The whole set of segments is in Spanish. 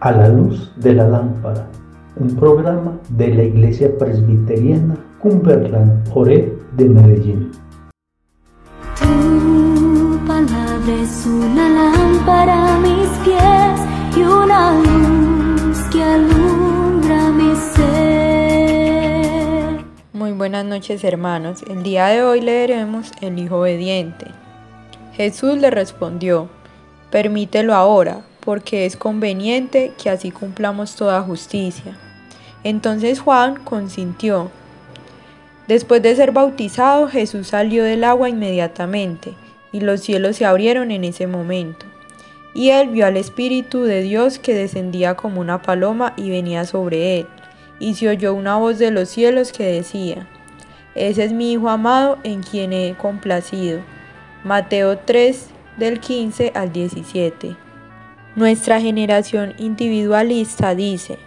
A la luz de la lámpara, un programa de la Iglesia Presbiteriana Cumberland Ore de Medellín. Tu palabra es una lámpara a mis pies y una luz que alumbra mi ser. Muy buenas noches hermanos, el día de hoy leeremos El Hijo Obediente. Jesús le respondió, permítelo ahora porque es conveniente que así cumplamos toda justicia. Entonces Juan consintió. Después de ser bautizado, Jesús salió del agua inmediatamente, y los cielos se abrieron en ese momento. Y él vio al Espíritu de Dios que descendía como una paloma y venía sobre él, y se oyó una voz de los cielos que decía, Ese es mi Hijo amado en quien he complacido. Mateo 3 del 15 al 17. Nuestra generación individualista dice,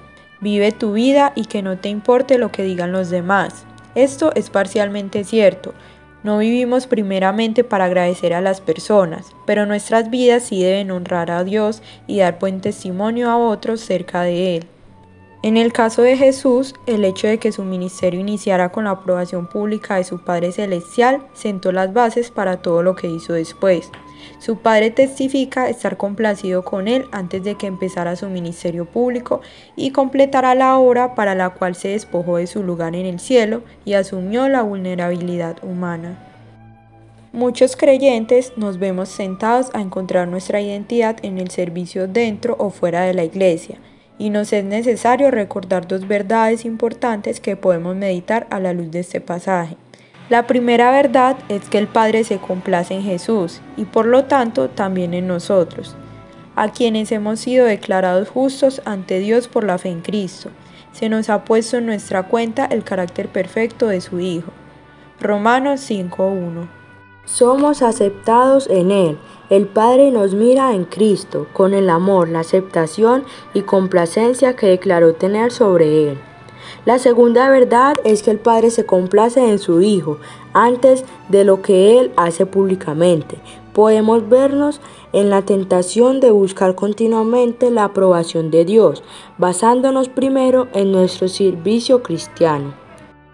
vive tu vida y que no te importe lo que digan los demás. Esto es parcialmente cierto. No vivimos primeramente para agradecer a las personas, pero nuestras vidas sí deben honrar a Dios y dar buen testimonio a otros cerca de Él. En el caso de Jesús, el hecho de que su ministerio iniciara con la aprobación pública de su Padre Celestial sentó las bases para todo lo que hizo después. Su padre testifica estar complacido con él antes de que empezara su ministerio público y completara la obra para la cual se despojó de su lugar en el cielo y asumió la vulnerabilidad humana. Muchos creyentes nos vemos sentados a encontrar nuestra identidad en el servicio dentro o fuera de la iglesia, y nos es necesario recordar dos verdades importantes que podemos meditar a la luz de este pasaje. La primera verdad es que el Padre se complace en Jesús y por lo tanto también en nosotros, a quienes hemos sido declarados justos ante Dios por la fe en Cristo. Se nos ha puesto en nuestra cuenta el carácter perfecto de su Hijo. Romanos 5.1 Somos aceptados en Él. El Padre nos mira en Cristo, con el amor, la aceptación y complacencia que declaró tener sobre Él. La segunda verdad es que el Padre se complace en su Hijo antes de lo que Él hace públicamente. Podemos vernos en la tentación de buscar continuamente la aprobación de Dios, basándonos primero en nuestro servicio cristiano.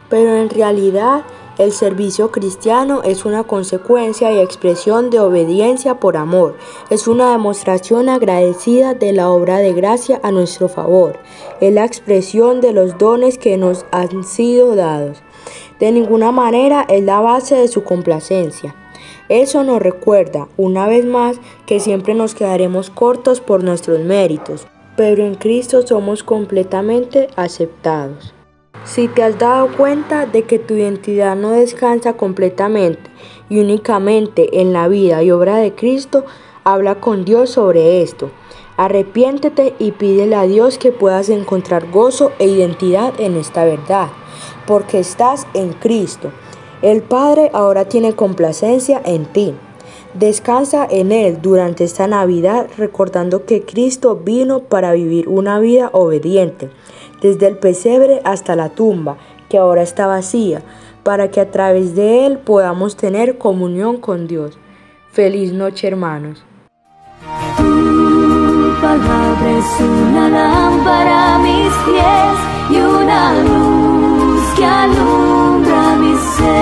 Pero en realidad el servicio cristiano es una consecuencia y expresión de obediencia por amor. Es una demostración agradecida de la obra de gracia a nuestro favor. Es la expresión de los dones que nos han sido dados. De ninguna manera es la base de su complacencia. Eso nos recuerda, una vez más, que siempre nos quedaremos cortos por nuestros méritos, pero en Cristo somos completamente aceptados. Si te has dado cuenta de que tu identidad no descansa completamente y únicamente en la vida y obra de Cristo, habla con Dios sobre esto. Arrepiéntete y pídele a Dios que puedas encontrar gozo e identidad en esta verdad, porque estás en Cristo. El Padre ahora tiene complacencia en ti. Descansa en Él durante esta Navidad recordando que Cristo vino para vivir una vida obediente desde el pesebre hasta la tumba, que ahora está vacía, para que a través de él podamos tener comunión con Dios. Feliz noche, hermanos. Es una lámpara a mis pies y una luz que alumbra mi ser.